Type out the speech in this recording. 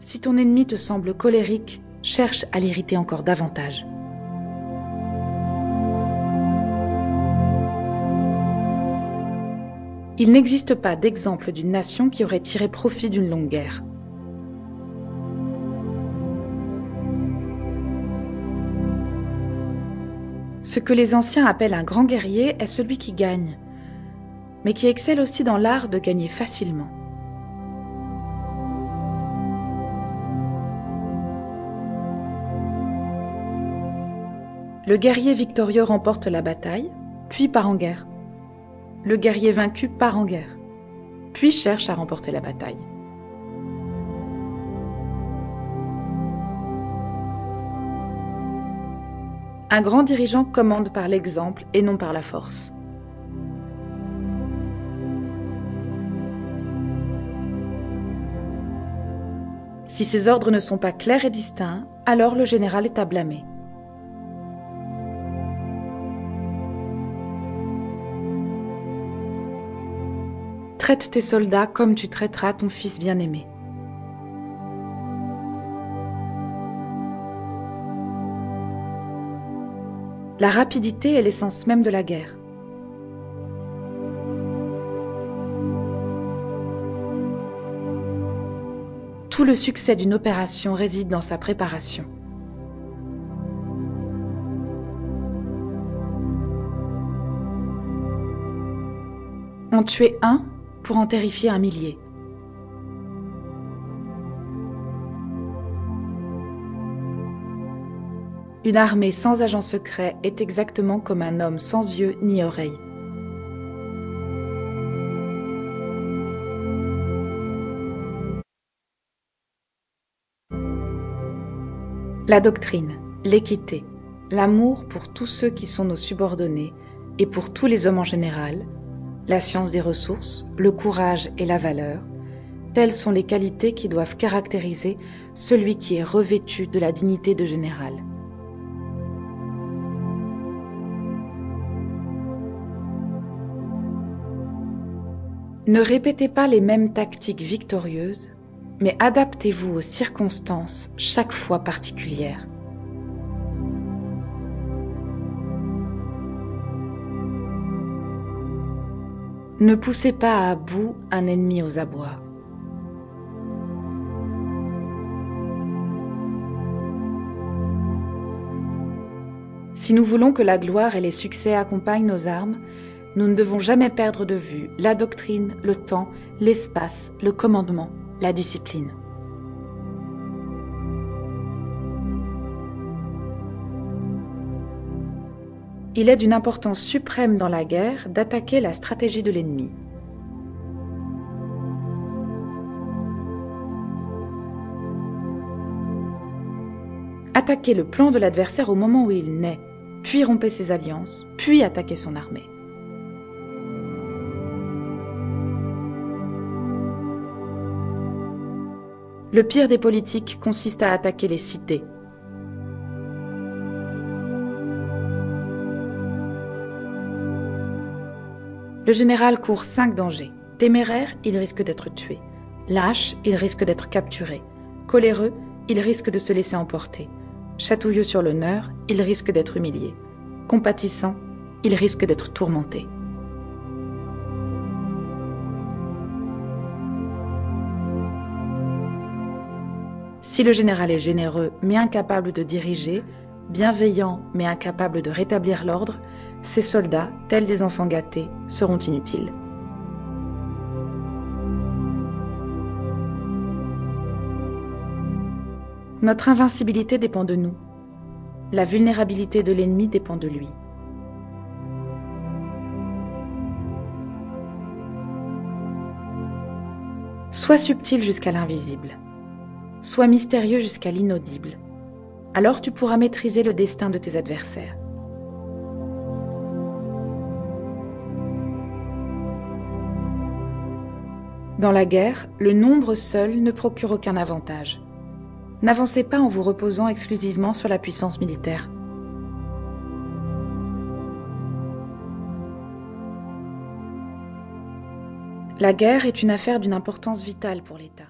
Si ton ennemi te semble colérique, cherche à l'irriter encore davantage. Il n'existe pas d'exemple d'une nation qui aurait tiré profit d'une longue guerre. Ce que les anciens appellent un grand guerrier est celui qui gagne, mais qui excelle aussi dans l'art de gagner facilement. Le guerrier victorieux remporte la bataille, puis part en guerre. Le guerrier vaincu part en guerre, puis cherche à remporter la bataille. Un grand dirigeant commande par l'exemple et non par la force. Si ses ordres ne sont pas clairs et distincts, alors le général est à blâmer. Traite tes soldats comme tu traiteras ton fils bien-aimé. La rapidité est l'essence même de la guerre. Tout le succès d'une opération réside dans sa préparation. En tuer un pour en terrifier un millier. Une armée sans agent secret est exactement comme un homme sans yeux ni oreilles. La doctrine, l'équité, l'amour pour tous ceux qui sont nos subordonnés et pour tous les hommes en général, la science des ressources, le courage et la valeur, telles sont les qualités qui doivent caractériser celui qui est revêtu de la dignité de général. Ne répétez pas les mêmes tactiques victorieuses, mais adaptez-vous aux circonstances chaque fois particulières. Ne poussez pas à bout un ennemi aux abois. Si nous voulons que la gloire et les succès accompagnent nos armes, nous ne devons jamais perdre de vue la doctrine, le temps, l'espace, le commandement, la discipline. Il est d'une importance suprême dans la guerre d'attaquer la stratégie de l'ennemi. Attaquer le plan de l'adversaire au moment où il naît, puis romper ses alliances, puis attaquer son armée. Le pire des politiques consiste à attaquer les cités, Le général court cinq dangers. Téméraire, il risque d'être tué. Lâche, il risque d'être capturé. Coléreux, il risque de se laisser emporter. Chatouilleux sur l'honneur, il risque d'être humilié. Compatissant, il risque d'être tourmenté. Si le général est généreux mais incapable de diriger, bienveillant mais incapable de rétablir l'ordre, ces soldats, tels des enfants gâtés, seront inutiles. Notre invincibilité dépend de nous. La vulnérabilité de l'ennemi dépend de lui. Sois subtil jusqu'à l'invisible. Sois mystérieux jusqu'à l'inaudible. Alors tu pourras maîtriser le destin de tes adversaires. Dans la guerre, le nombre seul ne procure aucun avantage. N'avancez pas en vous reposant exclusivement sur la puissance militaire. La guerre est une affaire d'une importance vitale pour l'État.